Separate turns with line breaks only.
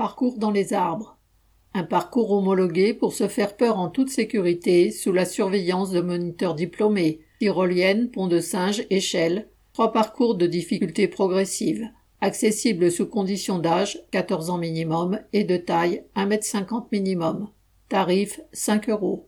Parcours dans les arbres. Un parcours homologué pour se faire peur en toute sécurité sous la surveillance de moniteurs diplômés. Tyrolienne, pont de singe, échelle. Trois parcours de difficulté progressive. Accessible sous condition d'âge, 14 ans minimum, et de taille, 1 m 50 minimum. Tarif, 5 euros.